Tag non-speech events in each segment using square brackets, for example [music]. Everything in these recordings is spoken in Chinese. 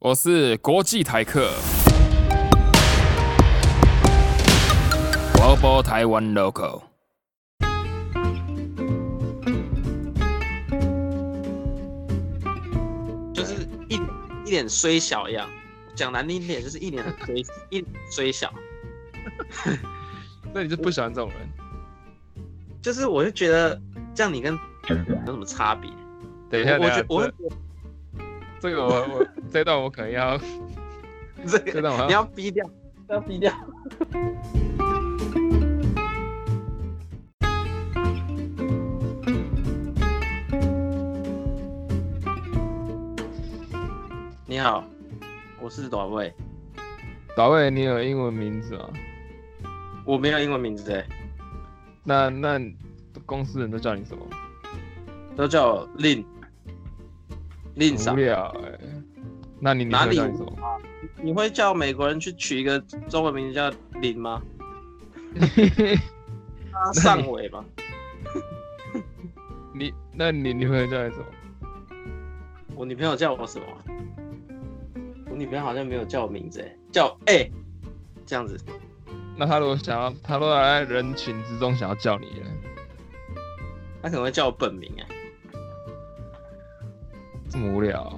我是国际台客，Global Taiwan Local。就是一一脸衰小一样，讲难听一点，就是一脸很衰 [laughs] 一衰小。那你就不喜欢这种人？就是我就觉得这样你跟有什么差别？等一下，我觉我这这个我我这段我可能要 [laughs] 这这段我你要逼掉，要逼掉。你好，我是短卫，导卫，你有英文名字吗？我没有英文名字哎，那那公司人都叫你什么？都叫我 Lin。Lin 无上，聊哎、那你你哪里你什么？你会叫美国人去取一个中文名字叫林吗？[laughs] 他上尾吗？你那你 [laughs] 女朋友叫你什么？我女朋友叫我什么？我女朋友好像没有叫我名字哎，叫哎、这样子。那他如果想要，他如果在人群之中想要叫你呢？她可能会叫我本名哎、这么无聊啊、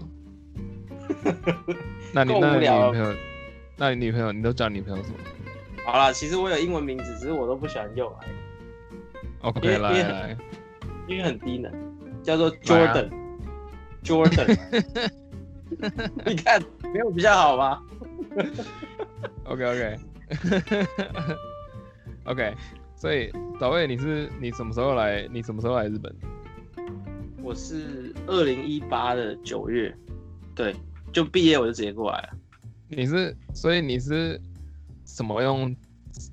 那你那你女朋友，那你女朋友你都叫你女朋友什么好了，其实我有英文名字，只是我都不喜欢用，？OK，为因为来来，因为很低能，叫做 Jordan。Jordan，[laughs] 你看没有比较好吗？OK OK OK，所以导位你是你什么时候来？你什么时候来日本？我是二零一八的九月，对，就毕业我就直接过来了。你是所以你是什么用？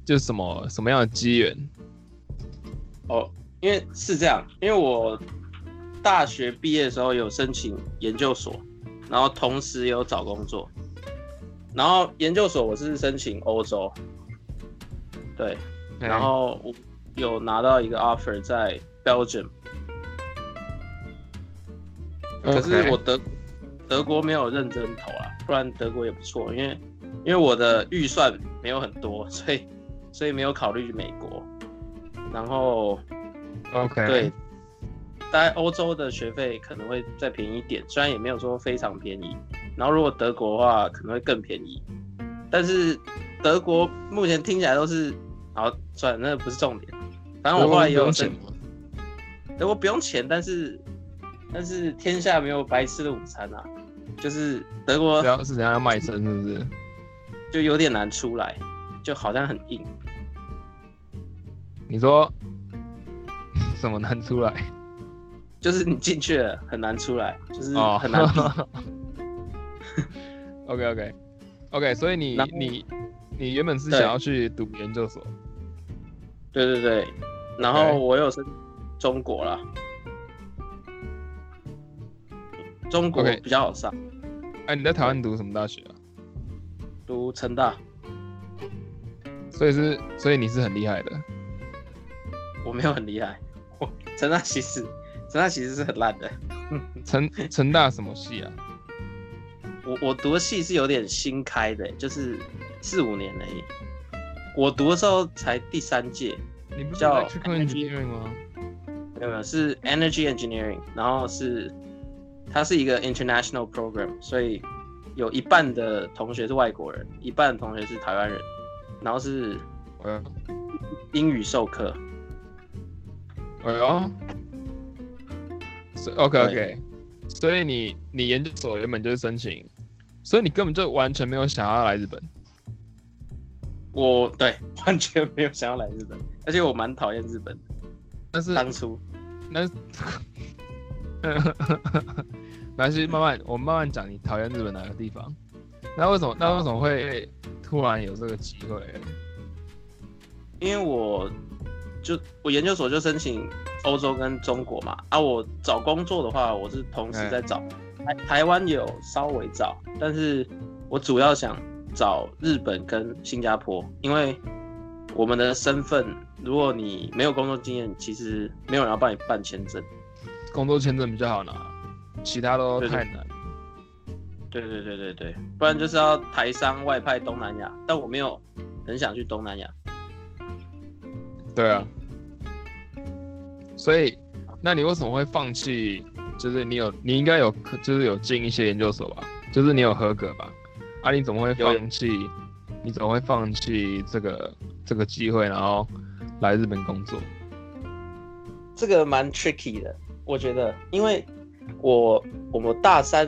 就什么什么样的机缘？哦，因为是这样，因为我大学毕业的时候有申请研究所，然后同时有找工作，然后研究所我是申请欧洲，对，然后我有拿到一个 offer 在 Belgium，可是我德德国没有认真投啊，不然德国也不错，因为因为我的预算没有很多，所以所以没有考虑美国，然后 OK 对，大概欧洲的学费可能会再便宜一点，虽然也没有说非常便宜。然后如果德国的话，可能会更便宜。但是德国目前听起来都是，好，算了，那个不是重点。反正我后来也有申不用钱，德国不用钱，但是但是天下没有白吃的午餐啊，就是德国不要是怎样要卖身是不是？就有点难出来，就好像很硬。你说 [laughs] 什么难出来？就是你进去了很难出来，就是哦，很难比。OK OK OK，所以你你你原本是想要去读研究所，对对对，然后我有申中国啦，中国 OK 比较好上，哎、你在台湾读什么大学啊？读成大，所以是所以你是很厉害的。我没有很厉害，我 [laughs] 成大其实成大其实是很烂的，成成大什么系啊？我我读的系是有点新开的，就是四五年而已，我读的时候才第三届，你不是叫 electrical energy- engineering 吗？没有没有是 energy engineering，然后是它是一个 international program，所以有一半的同学是外国人，一半的同学是台湾人，然后是哎呦英语授课。哎呦，，OK OK，所以你你研究所原本就是申请，所以你根本就完全没有想要来日本。我对完全没有想要来日本，而且我蛮讨厌日本的。但是当初那，没关系，慢慢我们慢慢讲你讨厌日本哪个地方。那为什么那为什么会突然有这个机会？因为我就我研究所就申请欧洲跟中国嘛，啊，我找工作的话，我是同时在找台台湾有稍微找，但是我主要想找日本跟新加坡，因为我们的身份，如果你没有工作经验，其实没有人要帮你办签证。工作签证比较好拿，其他都太难。对对对对对，不然就是要台商外派东南亚，但我没有很想去东南亚。对啊，所以那你为什么会放弃？就是你有你应该有就是有进一些研究所吧，就是你有合格吧？啊，你怎么会放弃？你怎么会放弃这个这个机会，然后来日本工作？这个蛮 tricky 的，我觉得，因为我我们大三，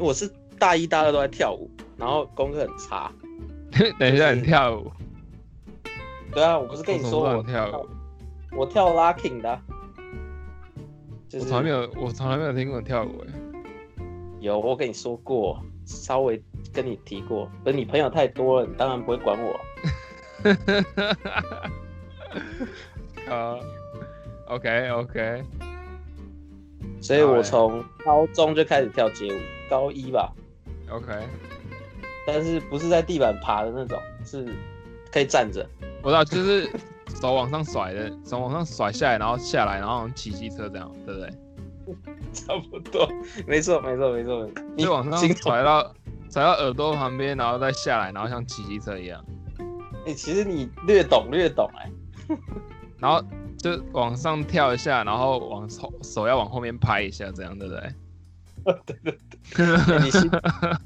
我是大一大二都在跳舞，然后功课很差。[laughs] 等一下，你跳舞？对啊，我不是跟你说我跳，我跳 locking 的。我从来没有，我从来没有听过跳舞哎。有，我跟你说过，稍微跟你提过。可是你朋友太多了，你当然不会管我。啊，OK OK。所以我从高中就开始跳街舞，高一吧。OK。但是不是在地板爬的那种，是可以站着。我知道，就是。[laughs] 手往上甩的，手往上甩下来，然后下来，然后骑机车这样，对不对？差不多，没错，没错，没错。你往上甩到甩到耳朵旁边，然后再下来，然后像骑机车一样。哎，其实你略懂略懂哎。然后就往上跳一下，然后往后手要往后面拍一下，这样对不对？[laughs] 对对对。[laughs]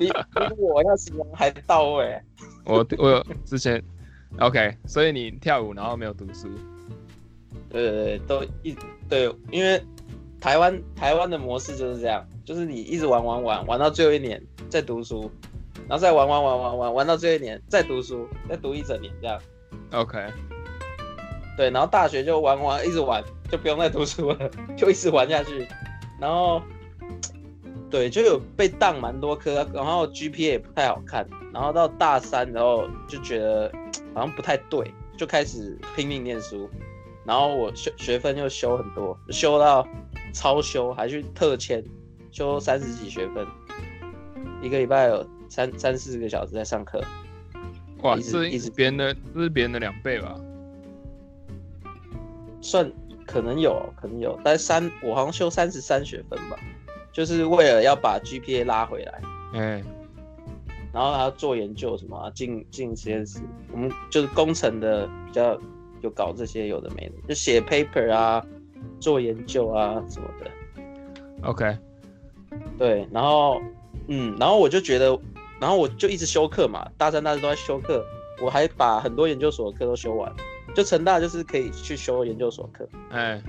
你比比我要形容还到位。我我有之前。OK，所以你跳舞然后没有读书，对对对，都一对，因为台湾台湾的模式就是这样，就是你一直玩玩玩玩到最后一年再读书，然后再玩玩玩玩玩玩到最后一年再读书，再读一整年这样。OK，对，然后大学就玩玩一直玩，就不用再读书了，就一直玩下去，然后对，就有被当蛮多科，然后 GPA 也不太好看，然后到大三然后就觉得。好像不太对，就开始拼命念书，然后我学学分又修很多，修到超修，还去特签，修三十几学分，一个礼拜有三三四个小时在上课。哇，是一直别人的，这是别人的两倍吧？算可能有，可能有，但三我好像修三十三学分吧，就是为了要把 GPA 拉回来。嗯。然后还要做研究什么啊进进实验室，我们就是工程的比较有搞这些有的没的，就写 paper 啊，做研究啊什么的。OK，对，然后嗯，然后我就觉得，然后我就一直修课嘛，大三、大四都在修课，我还把很多研究所的课都修完，就成大就是可以去修研究所课，哎，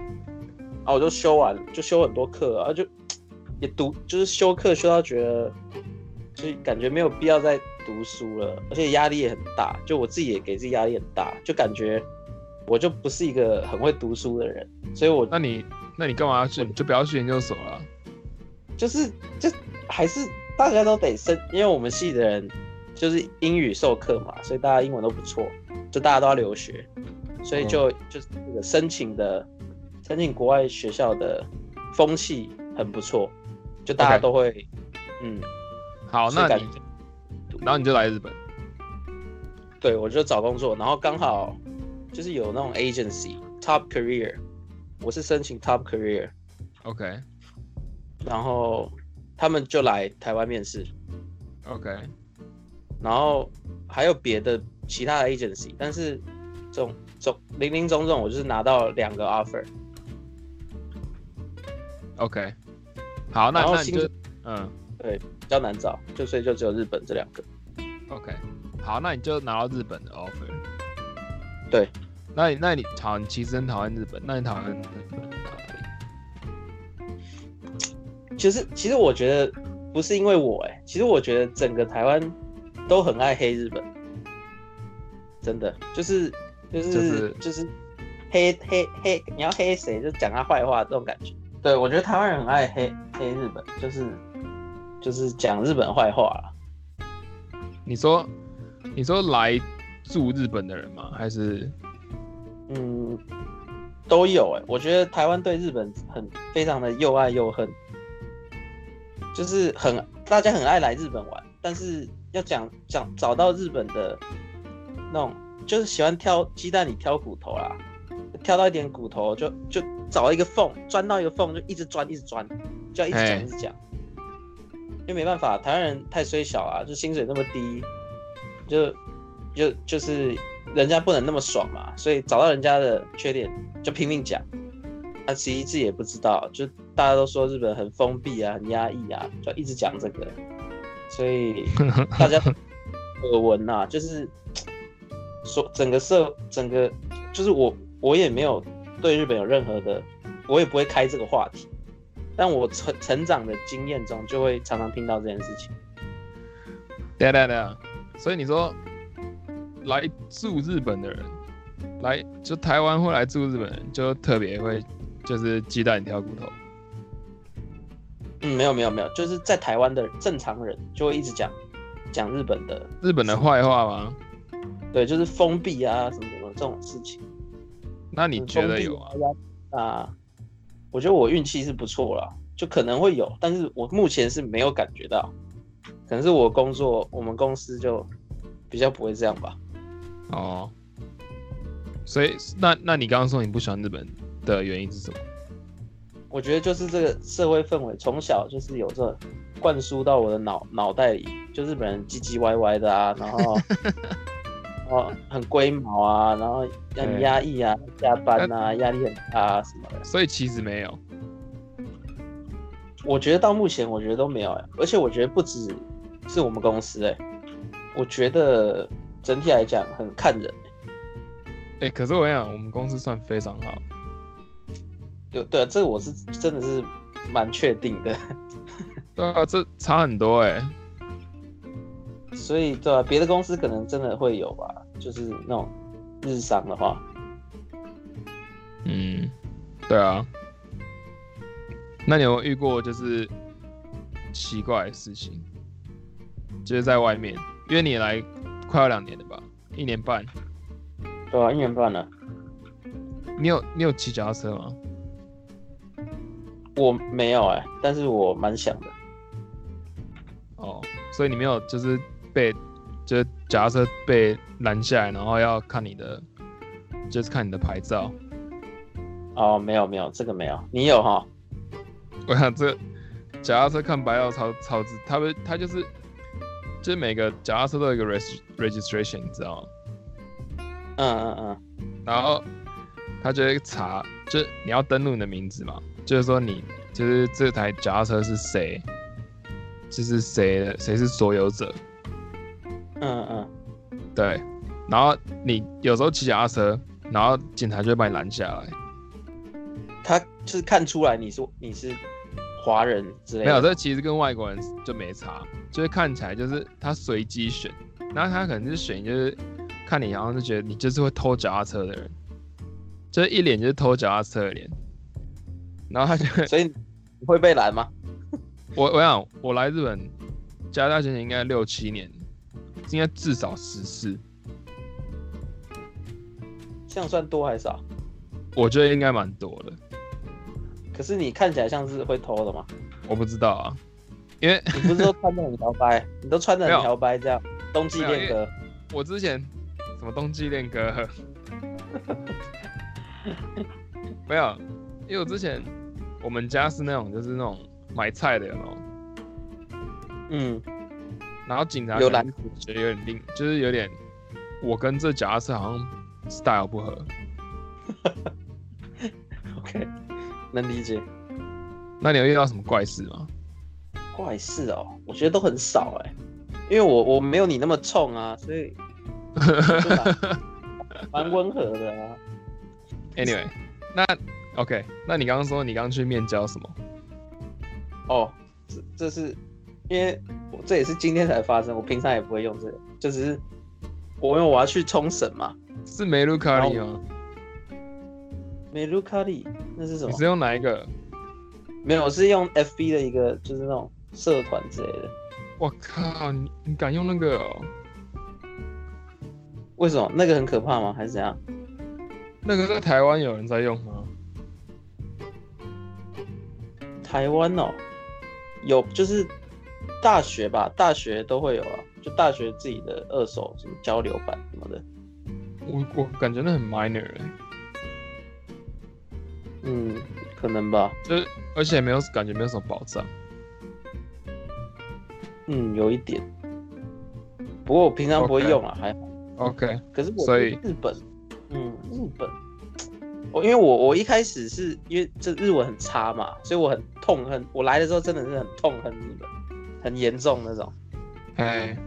啊，我就修完，就修很多课啊，就也读，就是修课修到觉得。就感觉没有必要再读书了，而且压力也很大。就我自己也给自己压力很大，就感觉我就不是一个很会读书的人，所以我那你那你干嘛要去？就不要去研究所了。就是就还是大家都得升，因为我们系的人就是英语授课嘛，所以大家英文都不错，就大家都要留学，所以就就是那个申请的申请国外学校的风气很不错，就大家都会嗯。好，那你，然后你就来日本。对，我就找工作，然后刚好就是有那种 agency Top Career，我是申请 Top Career。OK。然后他们就来台湾面试。OK。然后还有别的其他的 agency，但是总总零零总总，我就是拿到两个 offer。OK。好，那那你就嗯，对。比较难找，就所以就只有日本这两个。OK，好，那你就拿到日本的 offer。对，那你那你讨你其实很讨厌日本，那你讨厌日本哪里？其实其实我觉得不是因为我哎，其实我觉得整个台湾都很爱黑日本，真的就是就是就是黑黑黑，你要黑谁就讲他坏话这种感觉。对，我觉得台湾人很爱黑黑日本，就是。就是讲日本坏话了。你说，你说来住日本的人吗？还是，嗯，都有哎。我觉得台湾对日本很非常的又爱又恨，就是很大家很爱来日本玩，但是要讲讲找到日本的那种，就是喜欢挑鸡蛋里挑骨头啦，挑到一点骨头就就找一个缝，钻到一个缝就一直钻一直钻，就要一直讲一直讲。因为没办法，台湾人太衰小啊，就薪水那么低，就就就是人家不能那么爽嘛，所以找到人家的缺点就拼命讲。他其实自己也不知道，就大家都说日本很封闭啊，很压抑啊，就一直讲这个，所以大家 [laughs] 耳闻呐，就是说整个社整个就是我我也没有对日本有任何的，我也不会开这个话题，但我成成长的经验中就会常常听到这件事情。对对对，所以你说来住日本的人，来就台湾会来住日本人，就特别会。就是鸡蛋挑骨头。嗯，没有没有没有，就是在台湾的正常人就会一直讲讲日本的日本的坏话吗？对，就是封闭啊什么什么这种事情。那你觉得有啊？啊，我觉得我运气是不错了，就可能会有，但是我目前是没有感觉到，可能是我工作我们公司就比较不会这样吧。哦，所以那那你刚刚说你不喜欢日本？的原因是什么？我觉得就是这个社会氛围，从小就是有这灌输到我的脑脑袋里，就日本人唧唧歪歪的啊，[laughs] 然后哦很龟毛啊，然后很压抑啊，加班啊，[laughs] 压力很大啊什么的。所以其实没有，我觉得到目前我觉得都没有哎，而且我觉得不止是我们公司哎，我觉得整体来讲很看人哎。可是我想我们公司算非常好。对对，这个我是真的是蛮确定的。[laughs] 对啊，这差很多哎。所以对啊，别的公司可能真的会有吧，就是那种日商的话。嗯，对啊。那你有遇过就是奇怪的事情？就是在外面，因为你来快要两年了吧，一年半。对啊，一年半了。你有你有骑脚踏车吗？我没有哎，但是我蛮想的。哦，所以你没有就是被，就是假设被拦下来，然后要看你的，就是看你的牌照。哦，没有没有，这个没有，你有哈？我想这脚踏车看牌照超超值，他们他就是，就是每个脚踏车都有一个 registration，你知道吗？嗯嗯嗯。然后他就会查，就是你要登录你的名字嘛。就是说，你就是这台脚踏车是谁？就是谁的？谁是所有者？嗯嗯，对。然后你有时候骑脚踏车，然后警察就会把你拦下来。他就是看出来你是你是华人之类。没有，这其实跟外国人就没差，就是看起来就是他随机选，然后他可能是选就是看你，然后就觉得你就是会偷脚踏车的人，就是一脸就是偷脚踏车的脸。然后他就，[laughs] 所以你会被拦吗？[laughs] 我我想我来日本加大前前应该六七年，应该至少十次。这样算多还是少？我觉得应该蛮多的。可是你看起来像是会偷的吗？我不知道啊，因为你不是都 [laughs] 穿的很摇摆，你都穿的很摇摆这样。冬季恋歌，我之前什么冬季恋歌？没有。因为我之前我们家是那种就是那种买菜的，有没有？嗯。然后警察有拦，觉得有点另，就是有点，我跟这脚踏车好像 style 不合。[laughs] OK，能理解。那你有遇到什么怪事吗？怪事哦，我觉得都很少哎，因为我我没有你那么冲啊，所以 [laughs] 蛮温和的啊。Anyway，那。OK，那你刚刚说你刚去面交什么？哦，这这是因为我这也是今天才发生，我平常也不会用这个，就只是我因为我要去冲绳嘛。是梅鲁卡里吗？梅鲁卡里那是什么？你是用哪一个？没有，我是用 FB 的一个，就是那种社团之类的。我靠，你你敢用那个？为什么？那个很可怕吗？还是怎样？那个在台湾有人在用吗？台湾哦，有就是大学吧，大学都会有啊，就大学自己的二手什么交流版什么的。我我感觉那很 minor 哎。嗯，可能吧。就是而且没有感觉没有什么保障。嗯，有一点。不过我平常不会用啊，还好。OK，可是我所以日本，嗯，日本，我因为我我一开始是因为这日文很差嘛，所以我很痛恨。我来的时候真的是很痛恨日本，很严重那种。哎，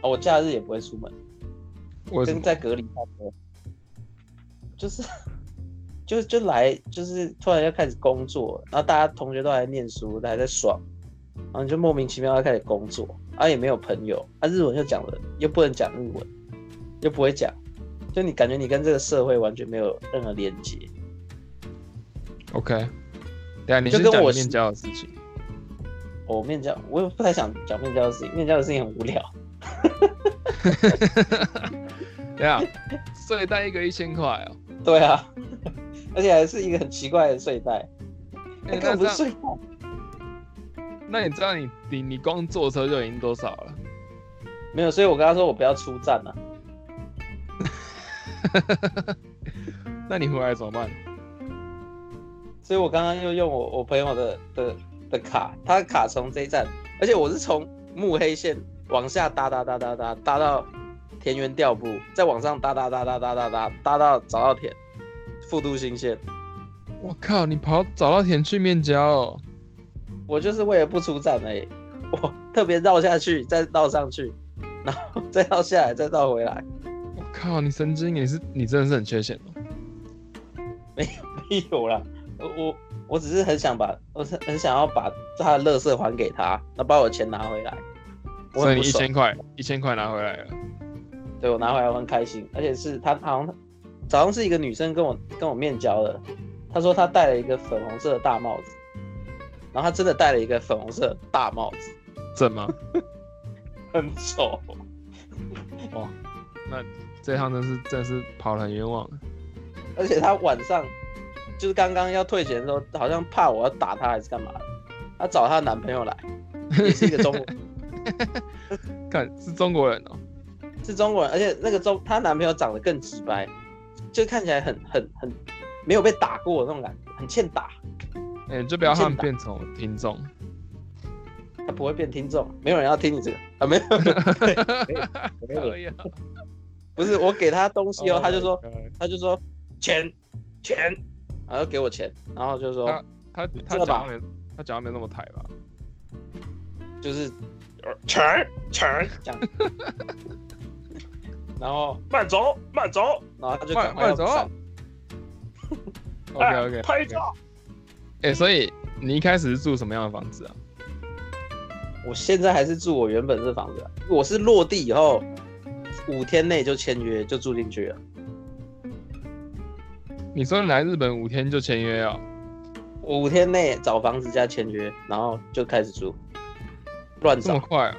哦我假日也不会出门，为什么？跟在隔离差不多。就是就就来，就是突然要开始工作，然后大家同学都还在念书，还在爽，然后你就莫名其妙要开始工作，啊也没有朋友，啊日文又讲了又不能讲日文，又不会讲，就你感觉你跟这个社会完全没有任何连接。OK，对啊，你是跟我面交的事情。我、面交，我也不太想讲面交的事情，面交的事情很无聊。[laughs] 对啊，睡袋一个一千块哦。对啊，而且还是一个很奇怪的睡袋，那、不是睡袋。那你知道你你你光坐车就已经多少了？没有，所以我跟他说我不要出站了、[laughs] 那你回来怎么办？所以我刚刚又用我我朋友的的的卡，他的卡从这一站，而且我是从目黑线往下搭搭搭搭搭搭到田园调布，再往上搭搭搭搭搭搭搭搭到早稻田复都新线。我靠，你跑找到田去面交哦？我就是为了不出站而已，[laughs] 我特别绕下去，再绕上去，然后再绕下来，再绕回来。我靠，你神经，你是你真的是很缺钱哦。没有啦，我我我只是很想把，我是很想要把他的乐色还给他，那把我的钱拿回来。我所以你一千块，一千块拿回来了。对我拿回来我很开心，而且是他好像早上是一个女生跟我跟我面交的，她说她戴了一个粉红色的大帽子，然后她真的戴了一个粉红色的大帽子，怎么？很丑。哦那这趟真是真是跑得很冤枉。而且她晚上就是刚刚要退钱的时候，好像怕我要打她还是干嘛的，她找她男朋友来，也是一个中国，[laughs] 看是中国人哦。[laughs] 是中国人，而且那个中她男朋友长得更直白，就看起来很很很没有被打过的那种感觉，很欠打。哎、你就不要让他们变成我听众。他不会变听众，没有人要听你这个啊，没有，没有，可以啊。[laughs] 不是我给他东西哦，Oh 他就说他就说钱钱，然后给我钱，然后就说他他这个吧。讲没他讲话没那么抬吧？就是呃钱钱这样，[laughs] 然后慢走慢走，然后他就赶快走。[laughs] OK 哎 OK，拍照。哎、所以你一开始是住什么样的房子啊？我现在还是住我原本这房子啊，我是落地以后五天内就签约就住进去了，你说你来日本五天就签约啊？我五天内找房子加签约，然后就开始住，乱找这么快啊？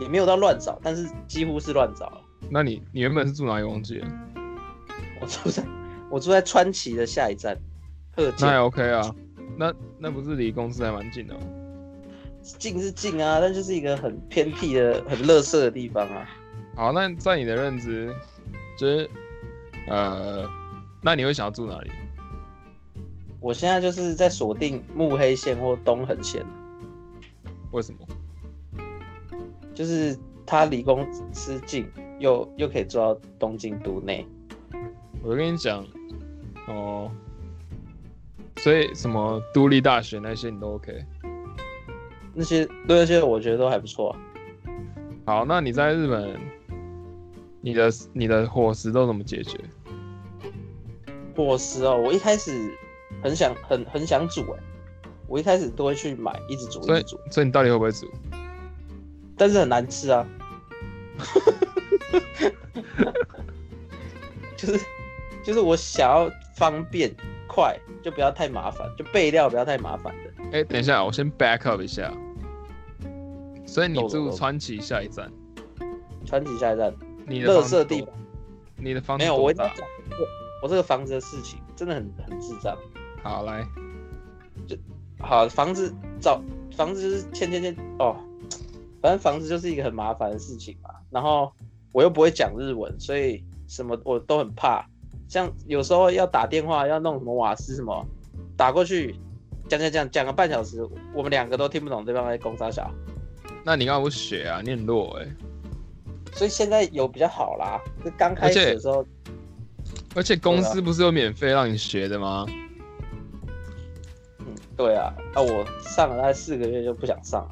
也没有到乱找，但是几乎是乱找了。那你你原本是住哪里忘记了？我住在我住在川崎的下一站，鹤那也，OK 啊。那那不是离公司还蛮近的吗？近是近啊，但就是一个很偏僻的、很垃圾的地方啊。好，那在你的认知，就是呃，那你会想要住哪里？我现在就是在锁定目黑线或东横线，为什么？就是它离公司近，又又可以做到东京都内。我跟你讲，哦，所以什么都立大学那些你都 OK。那些对那些我觉得都还不错、啊。好，那你在日本，你的你的伙食都怎么解决？伙食哦，我一开始很想很很想煮哎，我一开始都会去买，一直煮一所以直煮，所以你到底会不会煮？但是很难吃啊。[laughs] 就是就是我想要方便快，就不要太麻烦，就备料不要太麻烦的。哎、等一下，我先 back up 一下。所以你住川崎下一站，川崎下一站，你的垃房子多圾地方，你的房子没有，我我我这个房子的事情，真的很很智障。好来，就好，房子找房子就是签签签哦，反正房子就是一个很麻烦的事情嘛。然后我又不会讲日文，所以什么我都很怕。像有时候要打电话要弄什么瓦斯什么，打过去讲讲讲讲个半小时，我们两个都听不懂对方在攻啥小，那你干嘛不学啊？你很弱哎、所以现在有比较好啦。就刚开始的时候，而且公司不是有免费让你学的吗？嗯，对啊，啊，我上了大概四个月就不想上了，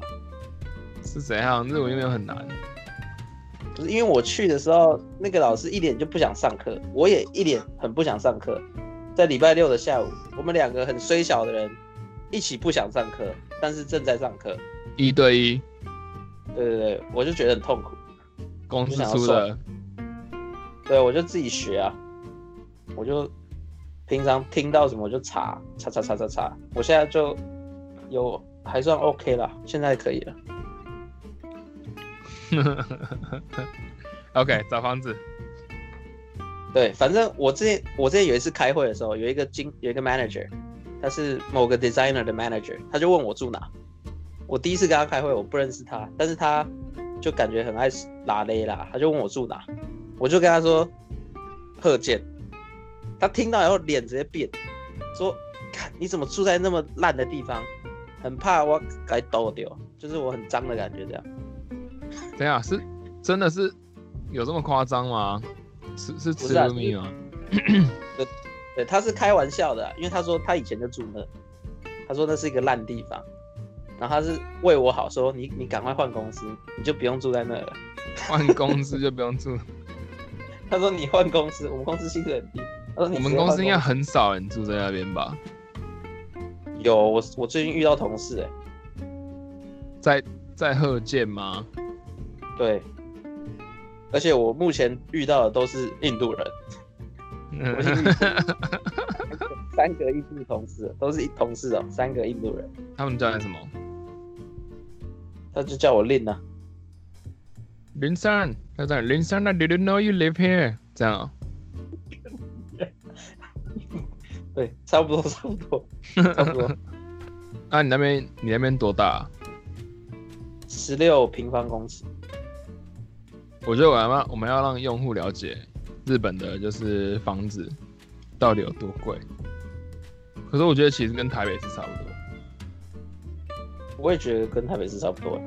是怎样？日文又没有很难。不是因为我去的时候，那个老师一脸就不想上课，我也一脸很不想上课。在礼拜六的下午，我们两个很虽小的人一起不想上课，但是正在上课。一对一，对对对，我就觉得很痛苦。公司出的，对，我就自己学啊，我就平常听到什么我就查查查查查查，我现在就有还算 OK 了，现在可以了。[laughs] OK，找房子。对，反正我之前我之前有一次开会的时候，有一个经有一个 manager，他是某个 designer 的 manager，他就问我住哪。我第一次跟他开会，我不认识他，但是他就感觉很爱拉勒啦，他就问我住哪，我就跟他说贺建。他听到以后脸直接变，说：“看你怎么住在那么烂的地方，很怕我该抖丢，就是我很脏的感觉这样。”等一下是真的是有这么夸张吗？是是吃不是啊路米吗？对，他是开玩笑的啊、因为他说他以前就住那，他说那是一个烂地方，然后他是为我好，说你你赶快换公司，你就不用住在那了。[laughs] 换公司就不用住。[laughs] 他说你换公司，我们公司薪水很低。他说你我们公司应该很少人住在那边吧？有我我最近遇到同事哎、在在贺建吗？对，而且我目前遇到的都是印度人，[laughs] 三个印度同事都是同事哦，三个印度人，他们叫你什么？他就叫我令啊，林山，他在林山，I didn't know you live here。这样哦、[laughs] 对，差不多差不多差不多，[laughs] 啊，你那边你那边多大啊、十六平方公尺。我觉得我们要我们要让用户了解日本的就是房子到底有多贵。可是我觉得其实跟台北是差不多，我也觉得跟台北市差不多。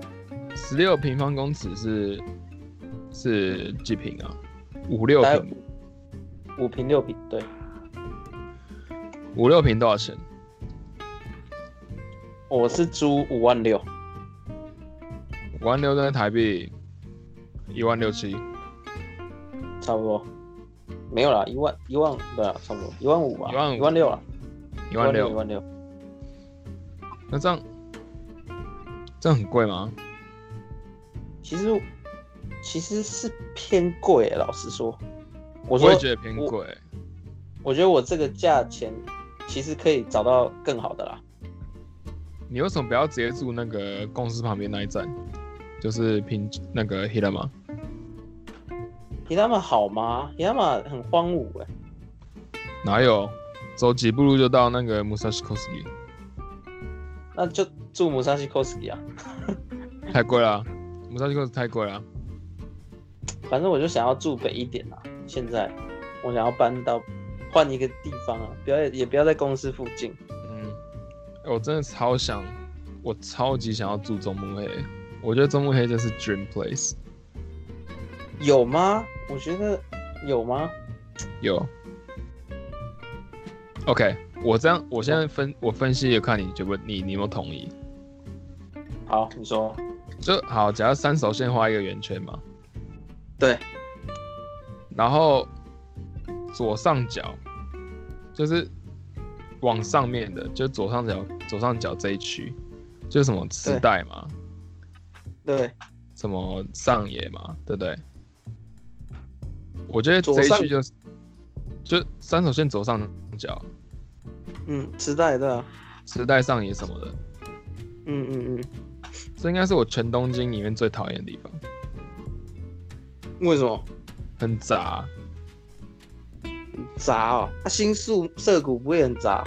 十六平方公尺是是几平啊？五六平，五平六平，对，五六平多少钱？我是租五万六，五万六在台币一万六七，差不多。没有啦，一万一万，对啊，差不多一万五吧，一万五一万六啊，一一万六。一万六。那这样这样很贵吗？其实其实是偏贵，老实说。我说我也觉得偏贵。我觉得我这个价钱其实可以找到更好的啦。你为什么不要直接住那个公司旁边那一站？就是平那个他们好吗？比他们很荒芜哎、哪有？走几步路就到那个 Musashi Koski，那就住姆沙西 Koski 啊。太贵了啊。Musashi Koski 太贵了啊。反正我就想要住北一点啊。现在我想要搬到换一个地方啊，不要也不要在公司附近。嗯，我真的超想，我超级想要住中目黑。我觉得中目黑就是 dream place。有吗？我觉得有吗？有。OK，我这样，我现在分我分析也看你觉不你你有没有同意？好，你说。就好，假如三手线画一个圆圈嘛，对，然后左上角就是往上面的，就左上角左上角这一区，就是什么磁带嘛，对，什么上野嘛，对不对？我觉得这一区就是就三手线左上角，嗯，磁带对啊，磁带上野什么的，嗯嗯嗯，这应该是我全东京里面最讨厌的地方，为什么？很杂。杂哦，它新宿涩谷不会很杂？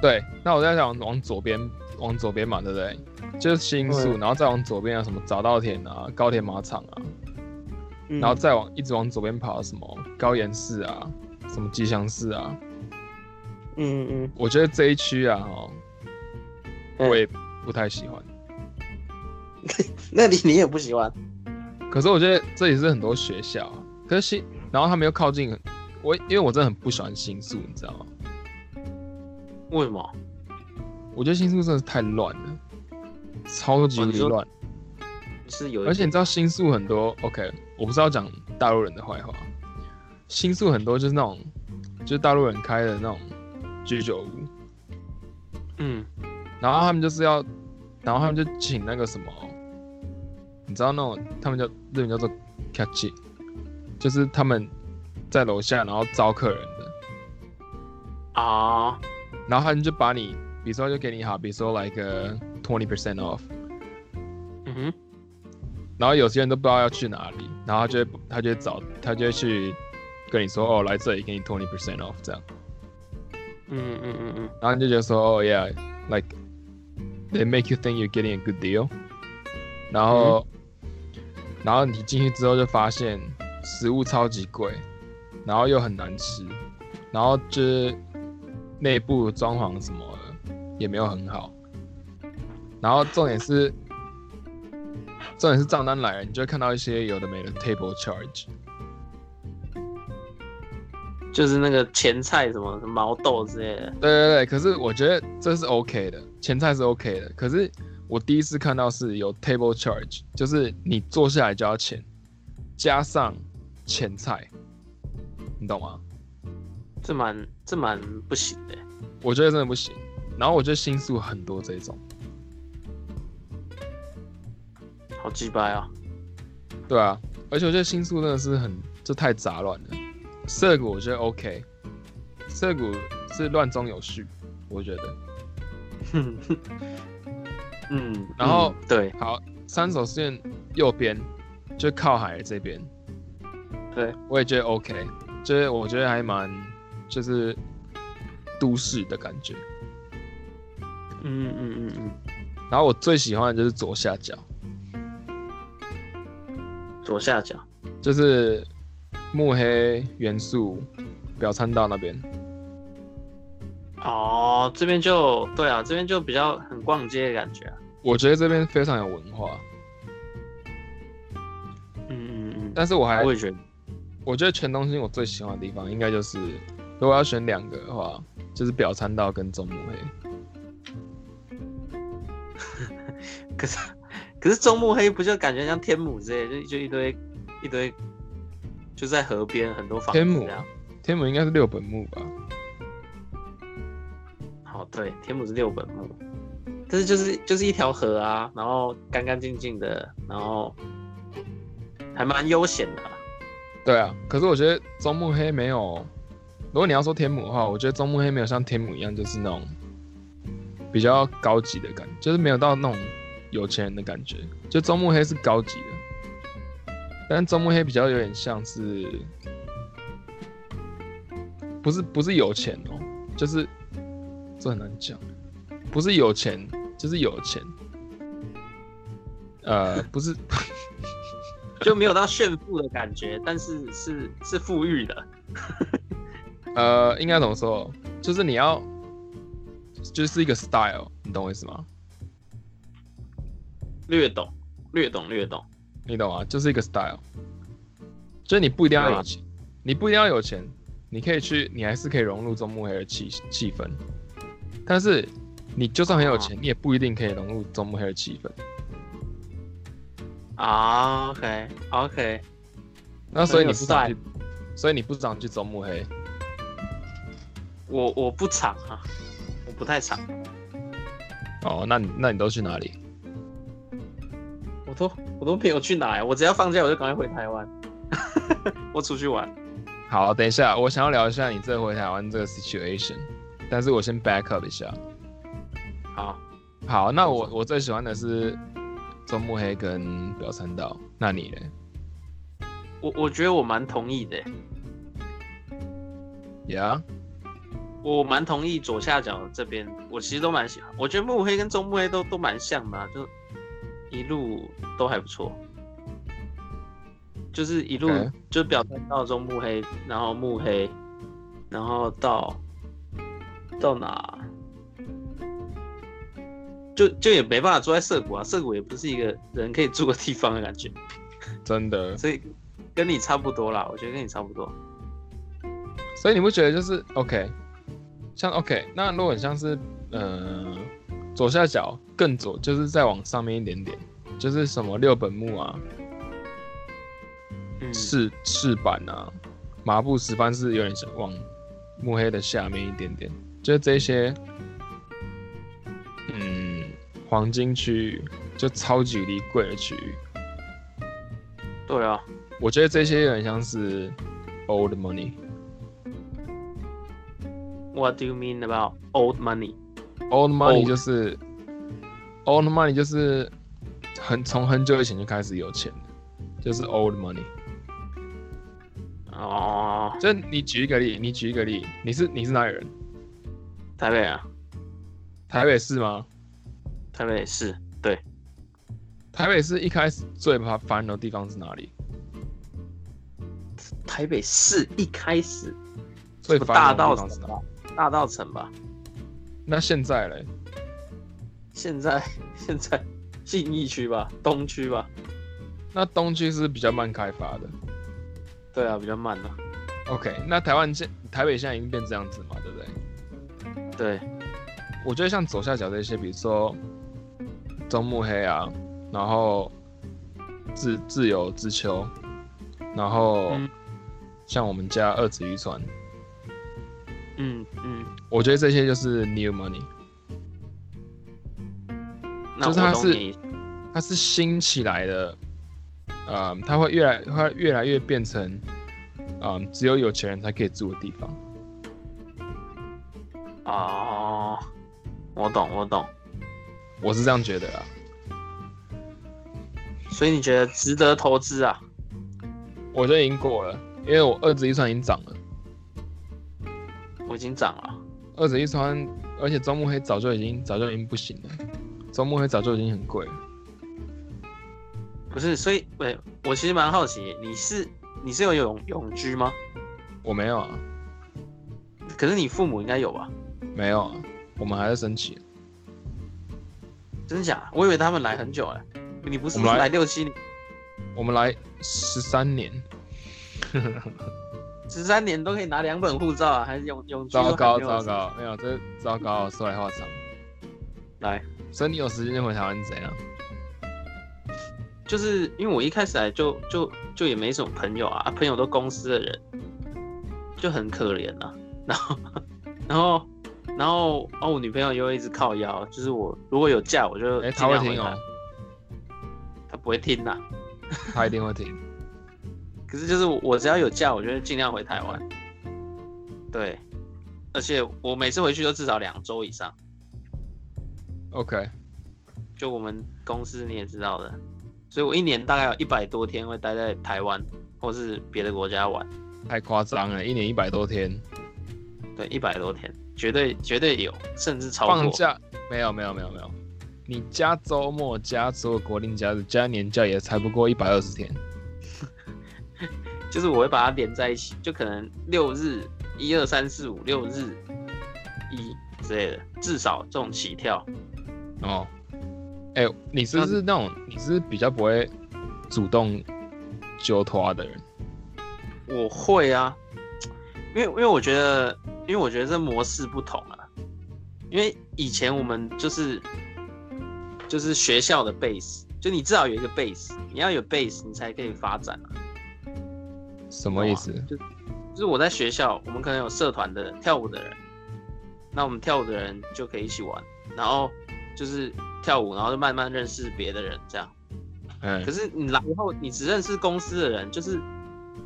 对，那我在想往左边，往左边嘛，对不对？就是新宿，然后再往左边有什么早稻田啊、高田马场啊，嗯然后再往一直往左边跑，什么高岩寺啊、什么吉祥寺啊。嗯嗯嗯，我觉得这一区啊，我也不太喜欢。[laughs] 那里你也不喜欢？可是我觉得这里是很多学校啊，可是新，然后他们又靠近很我，因为我真的很不喜欢新宿，你知道吗？为什么？我觉得新宿真的是太乱了，超级乱。是有，而且你知道新宿很多，OK，我不是要讲大陆人的坏话，新宿很多就是那种，就是大陆人开的那种居酒屋，嗯，然后他们就是要，然后他们就请那个什么，你知道那种他们叫日本叫做 catch，就是他们在楼下然后招客人的，啊，然后他们就把你，比如说就给你好，比如说来个 twenty percent off，嗯哼，然后有些人都不知道要去哪里，然后他就会他就会找他就会去跟你说哦来这里给你 twenty percent off 这样，嗯嗯嗯嗯，然后你就觉得说，Oh yeah like they make you think you're getting a good deal，然后、然后你进去之后就发现食物超级贵，然后又很难吃，然后就是内部装潢什么的也没有很好，然后重点是。重点是账单来了，你就会看到一些有的没的 table charge，就是那个前菜什么毛豆之类的，对对对，可是我觉得这是 OK 的，前菜是 OK 的。可是我第一次看到是有 table charge，就是你坐下来就要钱，加上前菜，你懂吗？这蛮这蛮不行的。我觉得真的不行。然后我觉得新宿很多这种，好鸡掰啊！对啊，而且我觉得新宿真的是很，这太杂乱了。涩谷我觉得 OK，涩谷是乱中有序，我觉得。[laughs] 嗯，然后嗯对好，三手线右边就靠海这边，对，我也觉得 OK，就是我觉得还蛮就是都市的感觉。嗯嗯嗯嗯，然后我最喜欢的就是左下角，左下角，就是木黑元素表参道那边。哦，这边就对啊，这边就比较很逛街的感觉啊。我觉得这边非常有文化，嗯嗯嗯，但是我还我也觉得，我觉得全东京我最喜欢的地方应该就是，如果要选两个的话，就是表参道跟中目黑。[laughs] 可是可是中目黑不就感觉像天母之类的，就就一堆一堆，就在河边很多房子天母。天母应该是六本木吧？好，对，天母是六本木，但是就是就是一条河啊，然后干干净净的，然后还蛮悠闲的啊、对啊，可是我觉得中目黑没有，如果你要说天母的话，我觉得中目黑没有像天母一样，就是那种比较高级的感觉，就是没有到那种有钱人的感觉。就中目黑是高级的，但中目黑比较有点像是，不是不是有钱哦，就是这很难讲，不是有钱就是有钱，呃，不是。[laughs] 就没有到炫富的感觉，但是是是富裕的。呃，应该怎么说？就是你要，就是一个 style，你懂我意思吗？略懂，略懂，略懂。你懂吗？就是一个 style，就是你不一定要有钱，你不一定要有钱，你可以去，你还是可以融入中目黑的气气氛。但是你就算很有钱，你也不一定可以融入中目黑的气氛。啊，OK OK，那所以你不想去，所以你不想去中目黑。我我不常啊，我不太常，哦，那你那你都去哪里？我都我都没有去哪呀，我只要放假我就赶快回台湾，[laughs] 我出去玩。好，等一下，我想要聊一下你这回台湾这个 situation，但是我先 back up 一下。好，好，那我我最喜欢的是中目黑跟表参道，那你呢？我我觉得我蛮同意的，Yeah，我蛮同意左下角这边，我其实都蛮喜欢。我觉得目黑跟中目黑都都蛮像的啊、就一路都还不错。就是一路就表参到中目黑，然后目黑，然后到到哪？就就也没办法住在涩谷啊，涩谷也不是一个人可以住的地方的感觉，真的。所以跟你差不多啦，我觉得跟你差不多。所以你不觉得就是 OK，像 OK，那如果像是呃左下角更左，就是再往上面一点点，就是什么六本木啊、嗯，赤赤坂啊、麻布十番是有点像往木黑的下面一点点，就是这些，嗯，黄金区域就超级离贵的区域，对啊，我觉得这些有点像是 old money。What do you mean about old money？Old money 就是 old money 就是很从很久以前就开始有钱的，就是 old money。哦，就你举一个例，你举一个例，你是你是哪里人？台北啊，台北市吗？台北市，对，台北市一开始最怕烦的地方是哪里？台北市一开始最大道城大道城吧，那现在嘞？现在 [laughs] 现在信义区吧，东区吧，那东区是比较慢开发的。对啊，比较慢啊，OK，那台湾现台北现在已经变这样子嘛，对不对？对，我觉得像左下角这些，比如说中目黑啊，然后自自由之丘，然后嗯像我们家二子渔船，嗯嗯，我觉得这些就是 new money，就是它是它是新起来的，呃，它会越来会越来越变成，嗯、只有有钱人才可以住的地方。哦，我懂我懂，我是这样觉得啊。所以你觉得值得投资啊？我觉得已经过了，因为我二级预算已经涨了，我已经涨了，二子一穿，而且中目黑早就已经早就已经不行了，中目黑早就已经很贵了。不是，所以喂，我其实蛮好奇，你是你是有永永居吗？我没有啊，可是你父母应该有吧？没有啊，我们还在申请。真假？我以为他们来很久哎、你不是来六七年、我们来十三年，[laughs] 十三年都可以拿两本护照啊？还是永永糟糕糟糕，没有这糟糕，说来话长。来，所以你有时间就回台湾怎样？就是因为我一开始来就就就也没什么朋友啊，啊朋友都公司的人，就很可怜啊。[laughs] 然后然后然后哦，我女朋友又一直靠腰，就是我如果有假我就哎、尽他会听哦，她不会听呐、[laughs] 她一定会听。可是就是我只要有假，我就会尽量回台湾。对，而且我每次回去都至少两周以上。OK，就我们公司你也知道的，所以我一年大概有一百多天会待在台湾或是别的国家玩。太夸张了，一年一百多天，对，一百多天，绝对绝对有，甚至超过。放假没有没有没有没有，你加周末加所有国定假日加年假也才不过一百二十天。就是我会把它连在一起，就可能六日一二三四五六日一之类的，至少这种起跳。哦，哎、你是不是那种你是比较不会主动揪拖的人？我会啊，因为因为我觉得，因为我觉得这模式不同啊。因为以前我们就是就是学校的 base，就你至少有一个 base，你要有 base，你才可以发展啊。什么意思？就就是我在学校，我们可能有社团的跳舞的人，那我们跳舞的人就可以一起玩，然后就是跳舞，然后就慢慢认识别的人这样。嗯可，是你来以后，你只认识公司的人，就是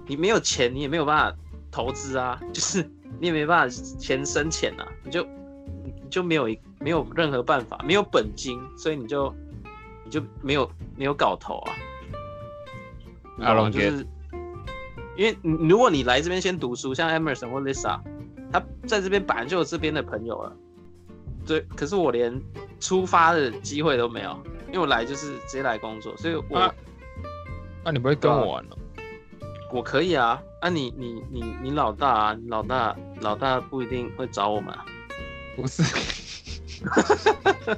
你没有钱，你也没有办法投资啊，[laughs] 就是你也没办法钱生钱啊，你就你就没有一没有任何办法，没有本金，所以你就你就没有没有搞头啊。你 I 懂吗 don't 就是因为如果你来这边先读书，像 Emerson 或 Lisa，他在这边本来就有这边的朋友了，对，可是我连出发的机会都没有，因为我来就是直接来工作，所以我、啊那、你不会跟我玩哦、我可以啊，啊你你你你老大啊，你老大老大不一定会找我们啊，不是，[laughs]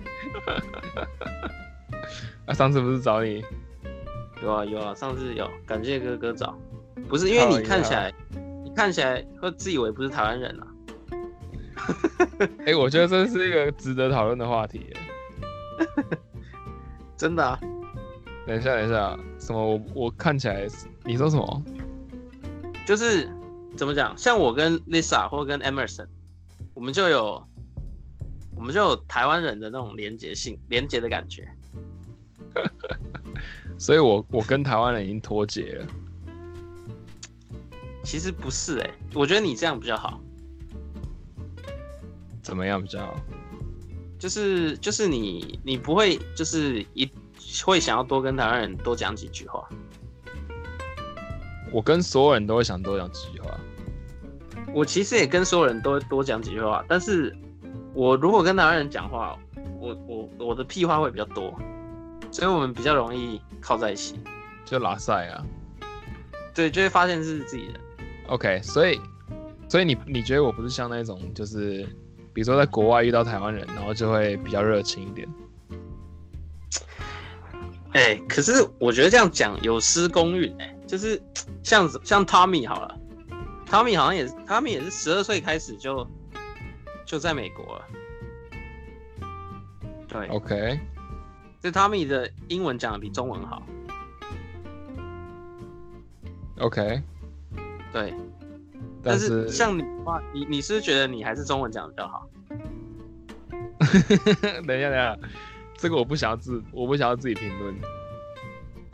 啊，上次不是找你？有啊有啊，上次有，感谢哥哥找，不是因为你看起来，你看起来会自以为不是台湾人啊。[laughs] 哎、我觉得这是一个值得讨论的话题耶。[laughs] 真的啊，等一下，等一下，什么？我我看起来，你说什么？就是怎么讲，像我跟 Lisa 或跟 Emerson，我们就有，我们就有台湾人的那种连结性、连结的感觉。[laughs] 所以我我跟台湾人已经脱节了。其实不是哎、我觉得你这样比较好，怎么样比较好？就是就是你你不会就是一会想要多跟台湾人多讲几句话。我跟所有人都会想多讲几句话。我其实也跟所有人都多讲几句话，但是我如果跟台湾人讲话，我我我的屁话会比较多，所以我们比较容易靠在一起。就拉塞啊。对，就会发现是自己人。OK，所以所以你你觉得我不是像那种就是，比如说在国外遇到台湾人，然后就会比较热情一点。哎、可是我觉得这样讲有失公允哎，就是像像 Tommy 好了，Tommy 好像也是，Tommy 也是十二岁开始就就在美国了。对，OK，这 Tommy 的英文讲的比中文好。OK，对，但是像你的话，你你是觉得你还是中文讲的比较好？[laughs] 等一下等一下，这个我不想要自我不想要自己评论。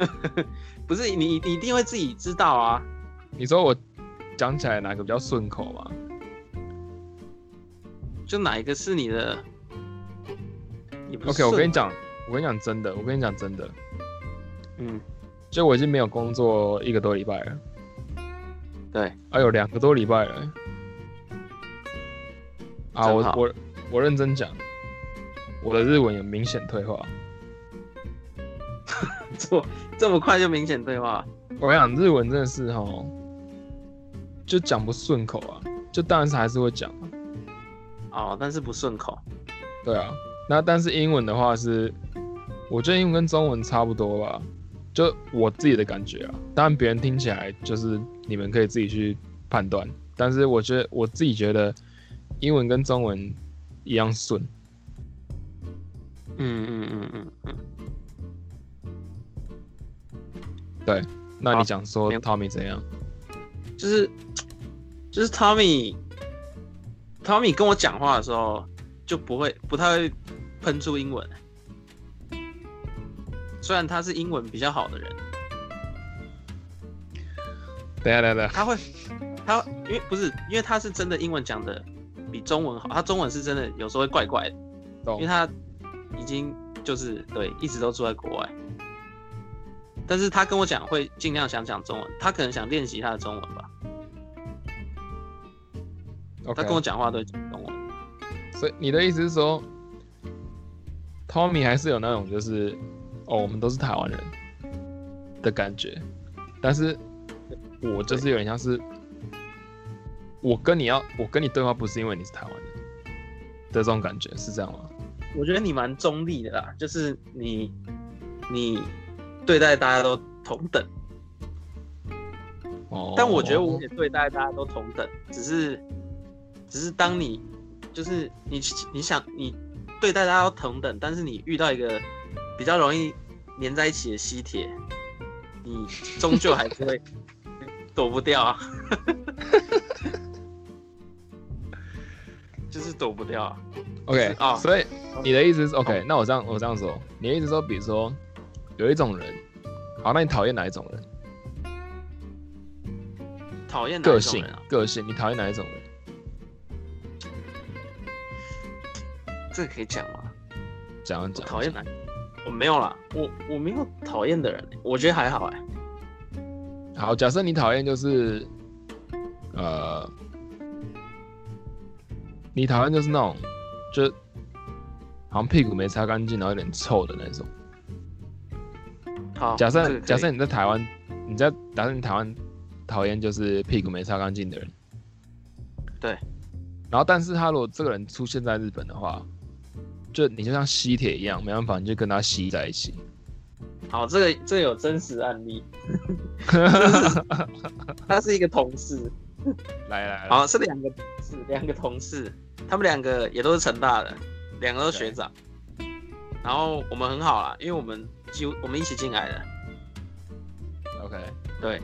[laughs] 不是你你一定会自己知道啊。你说我讲起来哪个比较顺口吗？就哪一个是你的？OK，我跟你，讲，我跟你讲真的，我跟你讲真的，嗯，就我已经没有工作一个多礼拜了，对，哎呦，两个多礼拜了欸。啊，我我我认真讲，我的日文有明显退化。[laughs] 这这么快就明显退化，我跟你讲，日文真的是哈，就讲不顺口啊，就当然是还是会讲啊，哦，但是不顺口。对啊。那但是英文的话是，我觉得英文跟中文差不多吧，就我自己的感觉啊。当然别人听起来就是你们可以自己去判断，但是我觉得我自己觉得英文跟中文一样顺。嗯嗯嗯嗯嗯，对那你好讲说 Tommy 怎样？就是就是 Tommy Tommy 跟我讲话的时候就不会不太会喷出英文，虽然他是英文比较好的人，等一下等下他会他因为不是因为他是真的英文讲的比中文好，他中文是真的有时候会怪怪的，因为？他已经就是对一直都住在国外，但是他跟我讲会尽量想讲中文，他可能想练习他的中文吧，他跟我讲话都会讲中文。所以你的意思是说，Tommy 还是有那种就是，哦，我们都是台湾人的感觉，但是我就是有点像是，我跟你要，我跟你对话不是因为你是台湾人的这种感觉，是这样吗？我觉得你蛮中立的啦，就是你你对待大家都同等，哦，但我觉得我也对待大家都同等，只是只是当你就是你你想你对待大家都同等，但是你遇到一个比较容易粘在一起的吸铁，你终究还是会 [laughs] 躲不掉啊，[laughs] 就是躲不掉啊。OK 啊所以你的意思是 OK，那我这样我这样说，你的意思说，比如说有一种人，好，那你讨厌哪一种人？讨厌哪个性一种人啊？个性，你讨厌哪一种人？这个可以讲吗？讲讲，讨厌哪？我没有啦，我我没有讨厌的人，我觉得还好哎、好，假设你讨厌就是，呃，你讨厌就是那种，就好像屁股没擦干净，然后有点臭的那种。好，假设假设你在台湾，你在假设你台湾讨厌就是屁股没擦干净的人，对。然后，但是他如果这个人出现在日本的话，就你就像吸铁一样，没办法，你就跟它吸在一起。好，这个这个有真实案例，[laughs] 他是一个同事，来来来，好是两个同事，两个同事，他们两个也都是成大的，两个都是学长，然后我们很好啦，因为我们几乎我们一起进来的，OK，对，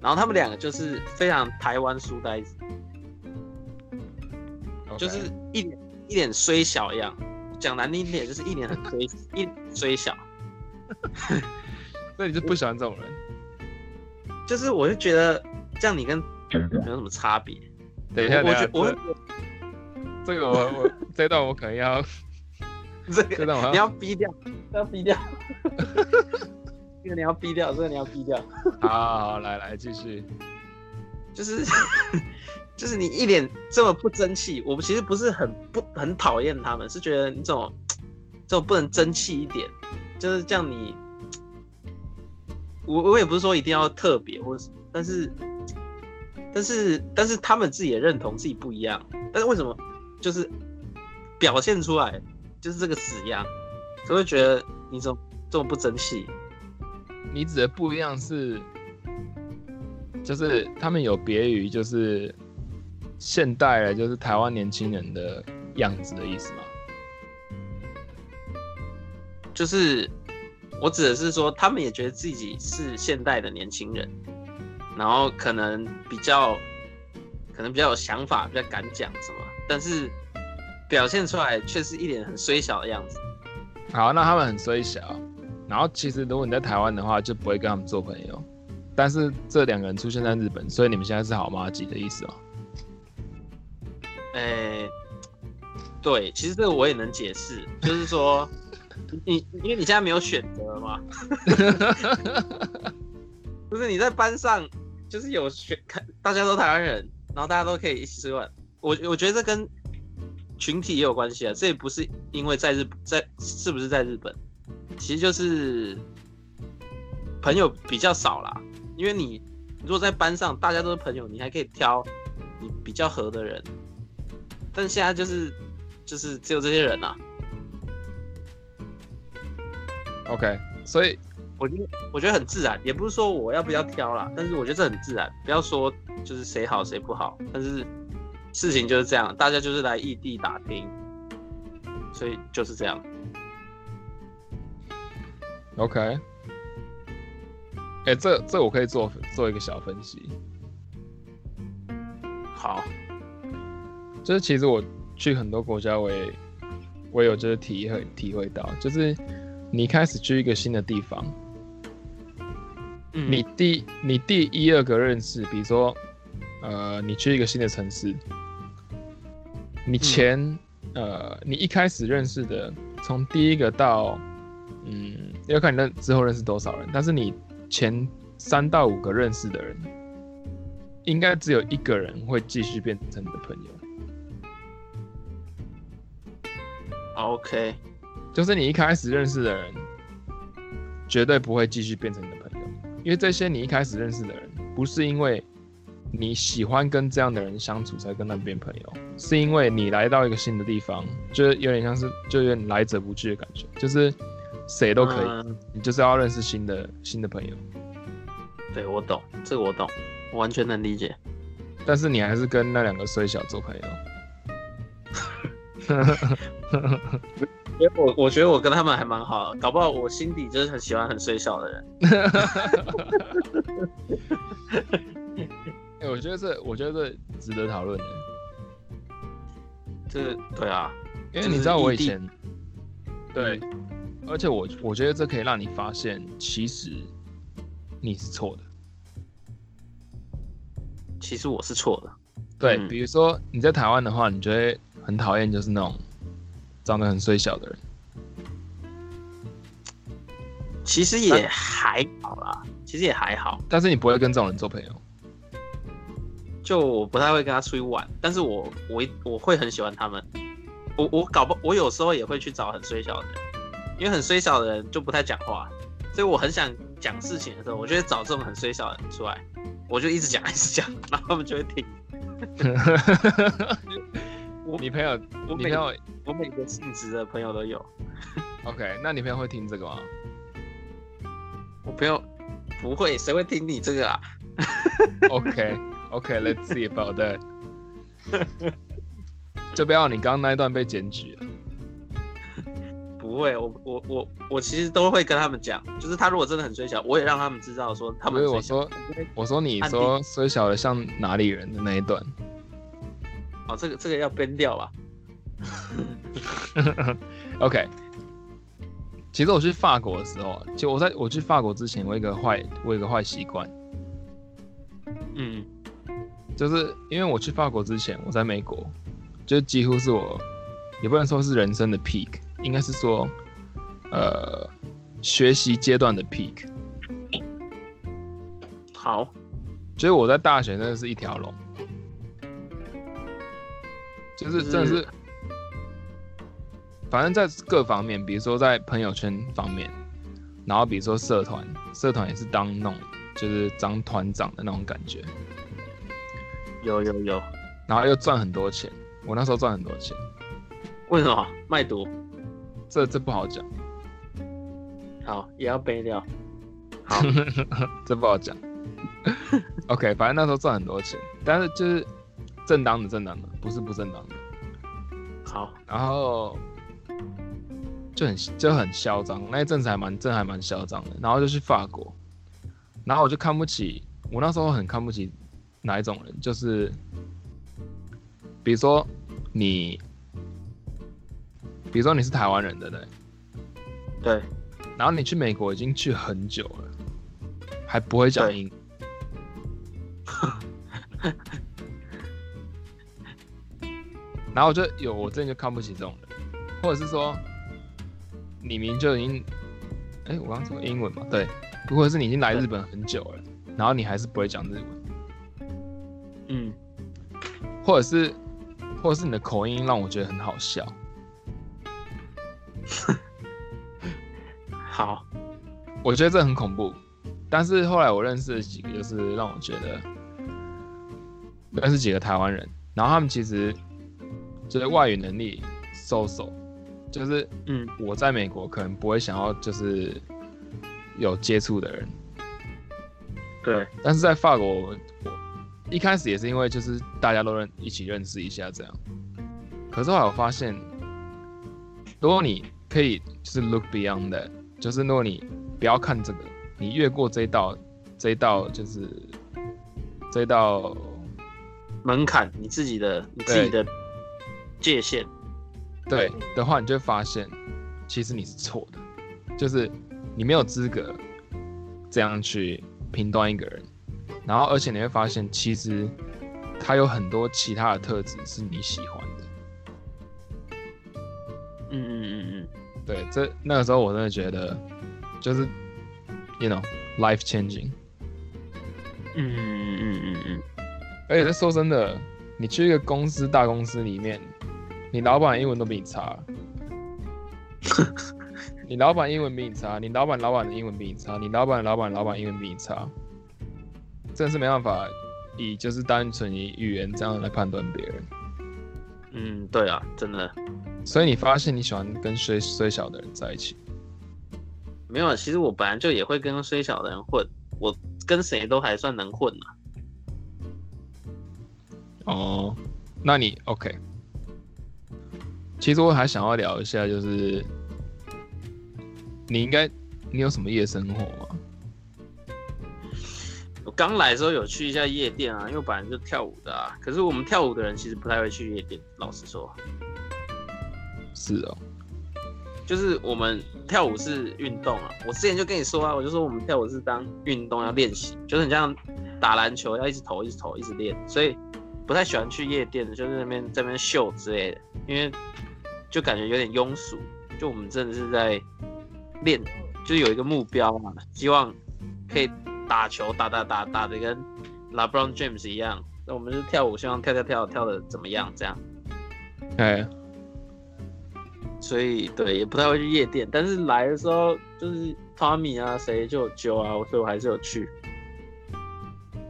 然后他们两个就是非常台湾书呆子。就是一脸一脸衰小样，讲难听点就是一脸很衰，一脸衰小，所以你就不喜欢这种人。就是我就觉得这样你跟没有什么差别，等一下，我觉，我会这这个我我这段我可能要，[laughs] 这个这段我要你要逼掉，要逼掉，这个你要逼掉，这个你要逼掉，[laughs] 好好好，来来继续。就是就是你一脸这么不争气，我们其实不是很不很讨厌他们，是觉得你这种这种不能争气一点，就是这样你，我我也不是说一定要特别或者什么，但是但是但是他们自己也认同自己不一样，但是为什么就是表现出来就是这个死样，所以会觉得你怎么这么不争气？你指的不一样是，就是他们有别于就是现代的，就是台湾年轻人的样子的意思吗？就是我指的是说，他们也觉得自己是现代的年轻人，然后可能比较可能比较有想法，比较敢讲什么，但是表现出来却是一脸很衰小的样子。好，那他们很衰小，然后其实如果你在台湾的话，就不会跟他们做朋友。但是这两个人出现在日本，所以你们现在是好妈鸡的意思吗？诶、对，其实这个我也能解释，就是说你因为你现在没有选择嘛，[laughs] 不是你在班上就是有选，看大家都台湾人，然后大家都可以一起吃饭。我我觉得这跟群体也有关系啊，这也不是因为在日在是不是在日本，其实就是朋友比较少啦。因为你如果在班上大家都是朋友，你还可以挑你比较合的人，但现在就是就是只有这些人啊。OK，所以我觉得我觉得很自然，也不是说我要不要挑啦，但是我觉得这很自然，不要说就是谁好谁不好，但是事情就是这样，大家就是来异地打拼，所以就是这样。OK，哎、这这我可以做做一个小分析，好，就是其实我去很多国家，我也我有就是体会体会到，就是你开始去一个新的地方，嗯。你第你第一二个认识，比如说，呃，你去一个新的城市，你前、呃，你一开始认识的，从第一个到，嗯，要看你认之后认识多少人，但是你前三到五个认识的人，应该只有一个人会继续变成你的朋友，OK，就是你一开始认识的人，绝对不会继续变成你的朋友，因为这些你一开始认识的人，不是因为你喜欢跟这样的人相处才跟他们变朋友，是因为你来到一个新的地方，就是有点像是就有点来者不拒的感觉，就是谁都可以，嗯。你就是要认识新的新的朋友，对我懂，这个我懂，我完全能理解。但是你还是跟那两个衰小做朋友。[laughs] [laughs] 因为我我觉得我跟他们还蛮好，搞不好我心底就是很喜欢很睡小的人。[laughs] 哎、我觉得这，我觉得这值得讨论的，这对啊，因为你知道我以前，对，而且我我觉得这可以让你发现，其实你是错的。其实我是错的。对，嗯比如说你在台湾的话，你觉得很讨厌就是那种长得很衰小的人。其实也还好啦，其实也还好。但是你不会跟这种人做朋友。就我不太会跟他出去玩，但是我我我会很喜欢他们。我我搞不，我有时候也会去找很衰小的人，因为很衰小的人就不太讲话，所以我很想讲事情的时候，我就会找这种很衰小的人出来，我就一直讲一直讲，然后他们就会听。[laughs] [laughs] [laughs] 我你朋友，我朋友，我我每个性质的朋友都有。OK，那你朋友会听这个吗？我朋友不会，谁会听你这个啊？OK OK，Let's、see about that。[laughs] 就不要你刚刚那一段被检举了。[laughs] 不会，我我我我其实都会跟他们讲，就是他如果真的很衰小，我也让他们知道说他们衰小说，我说你说虽小的像哪里人的那一段。哦，这个这个要编掉吧？[laughs] OK，其实我去法国的时候啊，就我在我去法国之前，我有一个坏我有一个坏习惯，嗯，就是因为我去法国之前，我在美国，就几乎是我也不能说是人生的 peak，应该是说呃学习阶段的 peak。好，就是我在大学真的是一条龙，就是真的是，反正在各方面，比如说在朋友圈方面，然后比如说社团，社团也是当那种就是当团长的那种感觉，有有有，然后又赚很多钱，我那时候赚很多钱，为什么卖毒？这这不好讲，好，也要背掉。好，[laughs] 这不好讲。[laughs] OK，反正那时候赚很多钱，但是就是正当的正当的，不是不正当的。好，然后就很就很嚣张，那一阵子还蛮真的还蛮嚣张的。然后就去法国，然后我就看不起，我那时候很看不起哪一种人，就是比如说你，比如说你是台湾人，对不对？对，然后你去美国已经去很久了，还不会讲对英，[laughs] 然后我就有我真的就看不起这种人，或者是说你明明就已经，哎，我刚刚说英文嘛，对，如果是你已经来日本很久了，然后你还是不会讲日文，嗯，或者是或者是你的口音让我觉得很好笑，[laughs] 好，我觉得这很恐怖。但是后来我认识了几个，就是让我觉得认识几个台湾人，然后他们其实就是外语能力 so so，就是嗯。我在美国可能不会想要就是有接触的人，对，但是在法国我我一开始也是因为就是大家都认一起认识一下这样，可是后来我发现，如果你可以就是 look beyond that，就是如果你不要看这个，你越过这一道这一道就是这一道门槛，你自己的你自己的界限。对的话，你就会发现其实你是错的，就是你没有资格这样去评断一个人，然后而且你会发现其实他有很多其他的特质是你喜欢的。嗯嗯嗯嗯，对，这那个时候我真的觉得就是，you know life changing。嗯嗯嗯嗯嗯嗯，而且说真的，你去一个公司大公司里面，你老板英文都比你差，你老板英文比你差，你老板老板的英文比你差，你老板老板老板英文比你差，真的是没办法以就是单纯以语言这样来判断别人。嗯，对啊，真的所以你发现你喜欢跟虽虽小的人在一起，没有。其实我本来就也会跟虽小的人混，我跟谁都还算能混啊。哦，那你 OK？其实我还想要聊一下，就是你应该你有什么夜生活吗？我刚来的时候有去一下夜店啊，因为我本来就跳舞的啊。可是我们跳舞的人其实不太会去夜店，老实说，是哦，就是我们跳舞是运动啊。我之前就跟你说啊，我就说我们跳舞是当运动要练习，就是很像打篮球要一直投、一直投、一直练，所以不太喜欢去夜店，就是那边在那边秀之类的，因为就感觉有点庸俗。就我们真的是在练，就是有一个目标嘛，希望可以打球打打打打的跟 LeBron James 一样。那我们是跳舞，希望跳跳跳跳的怎么样这样。哎，所以对，也不太会去夜店。但是来的时候，就是 Tommy 啊，谁就有揪啊，所以我还是有去。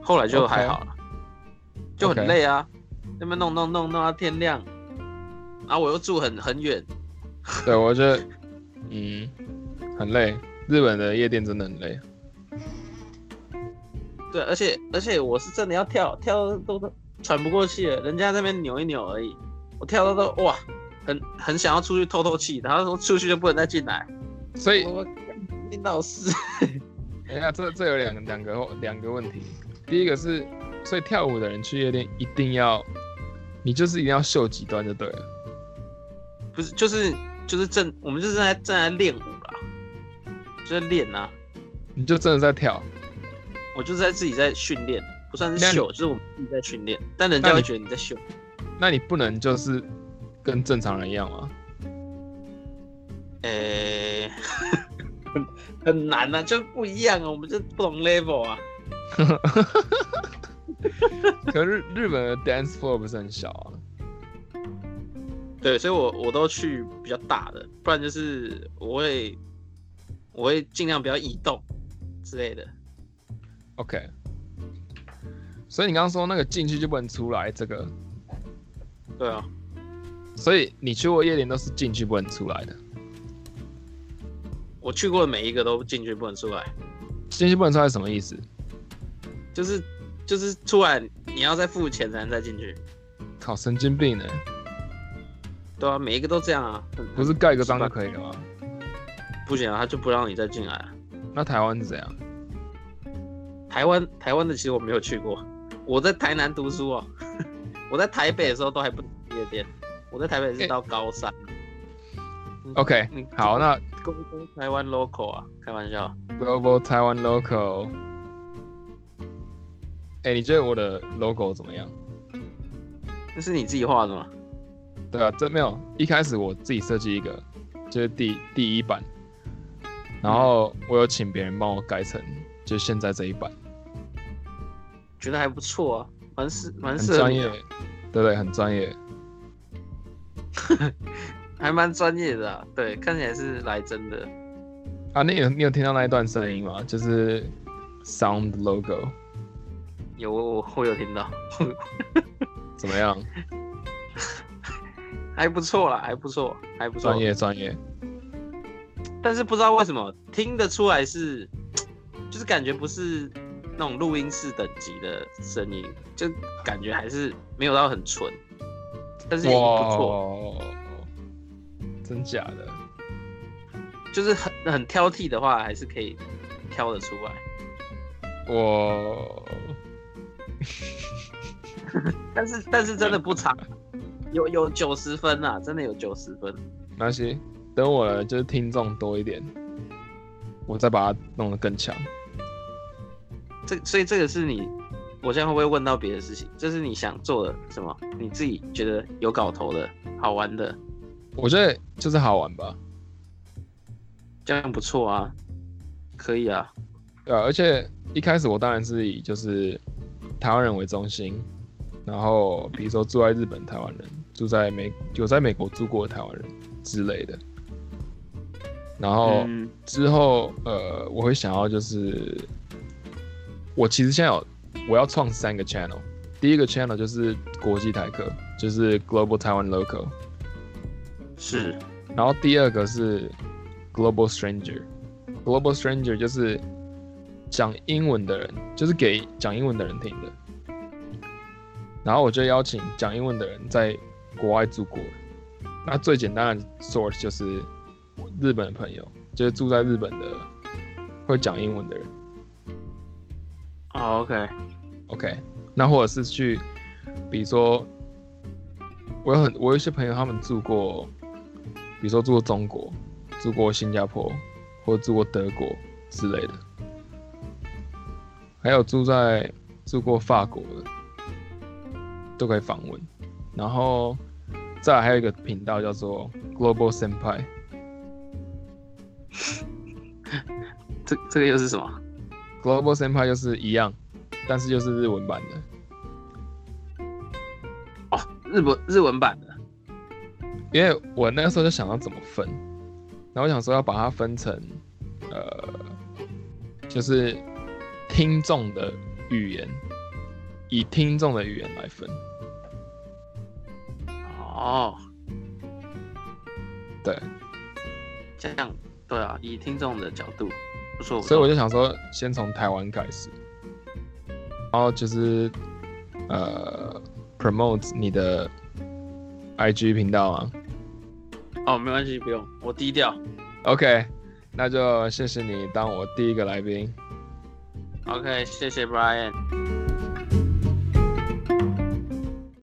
后来就还好了就很累啊，那边弄弄弄弄到天亮，然后我又住很很远，[laughs] 对我觉得，[laughs] 嗯，很累。日本的夜店真的很累。对，而且而且我是真的要跳跳都都喘不过气了，人家那边扭一扭而已，我跳到都哇，很很想要出去透透气，然后说出去就不能再进来，所以我领导是，等一下，这这有两两个两个问题。第一个是，所以跳舞的人去夜店一定要，你就是一定要秀几段就对了。不是就是就是正我们就是在正在练舞啦，就在练啊，你就真的在跳。我就是在自己在训练，不算是秀，就是我们自己在训练，但人家会觉得你在秀。那你不能就是跟正常人一样吗？诶、很很难啊，就不一样啊，我们就不同 level 啊。[laughs] 可是日本的 dance floor 不是很小啊？对，所以我我都去比较大的，不然就是我会我会尽量不要移动之类的。OK，所以你刚刚说那个进去就不能出来，这个，对啊，所以你去过夜店都是进去不能出来的，我去过的每一个都进去不能出来，进去不能出来是什么意思？就是就是出来你要再付钱才能再进去。靠，神经病呢？对啊，每一个都这样啊，不是盖个章就可以了吗？不行啊，他就不让你再进来啊。那台湾是怎样？台湾台湾的其实我没有去过，我在台南读书哦，[laughs] 我在台北的时候都还不夜店，我在台北是到高三。OK，嗯好，那公公台湾 local 啊，开玩笑。Global Taiwan Local，哎、你觉得我的 logo 怎么样？那是你自己画的吗？对啊，这没有，一开始我自己设计一个，就是第第一版，然后我有请别人帮我改成就现在这一版，觉得还不错啊，蛮适蛮专业适合专业，，对对，很专业。[laughs] 还蛮专业的啊。对，看起来是来真的。啊，你有你有听到那一段声音吗？就是 Sound Logo 有我有听到，怎么样？[laughs] 还不错啦，还不错，还不错专。业专业。但是不知道为什么听得出来是，就是感觉不是那种录音室等级的声音，就感觉还是没有到很纯，但是也不错。哇，真假的？就是很很挑剔的话，还是可以挑得出来。我但是但是真的不长，[laughs] 有有九十分啊，真的有九十分。那些，等我的就是听众多一点，我再把它弄得更强。这所以这个是你，我现在会不会问到别的事情？这是你想做的什么？你自己觉得有搞头的好玩的，我觉得就是好玩吧，这样不错啊，可以啊。对啊，而且一开始我当然是以就是台湾人为中心，然后比如说住在日本台湾人，住在美有在美国住过的台湾人之类的，然后嗯。之后呃，我会想要就是我其实现在有我要创三个 channel，第一个 channel 就是国际台客，就是 Global Taiwan Local，是。然后第二个是 Global Stranger，Global Stranger 就是讲英文的人，就是给讲英文的人听的。然后我就邀请讲英文的人在国外住过，那最简单的 source 就是日本的朋友，就是住在日本的会讲英文的人。哦，OK，OK，那或者是去，比如说，我有很我有一些朋友，他们住过，比如说住过中国，住过新加坡，或者住过德国之类的，还有住在住过法国的，都可以访问。然后再来还有一个频道叫做 Global Senpai，[laughs] 这这个又是什么？Global Senpai 就是一样，但是又是日文版的。哦，日本日文版的。因为我那个时候就想要怎么分，然后我想说要把它分成，呃，就是听众的语言，以听众的语言来分。哦，对，这样对啊，以听众的角度，不错。所以我就想说，先从台湾开始，然后就是呃，promote 你的 IG 频道啊。哦，没关系，不用，我低调。OK，那就谢谢你当我第一个来宾。OK，谢谢 Brian。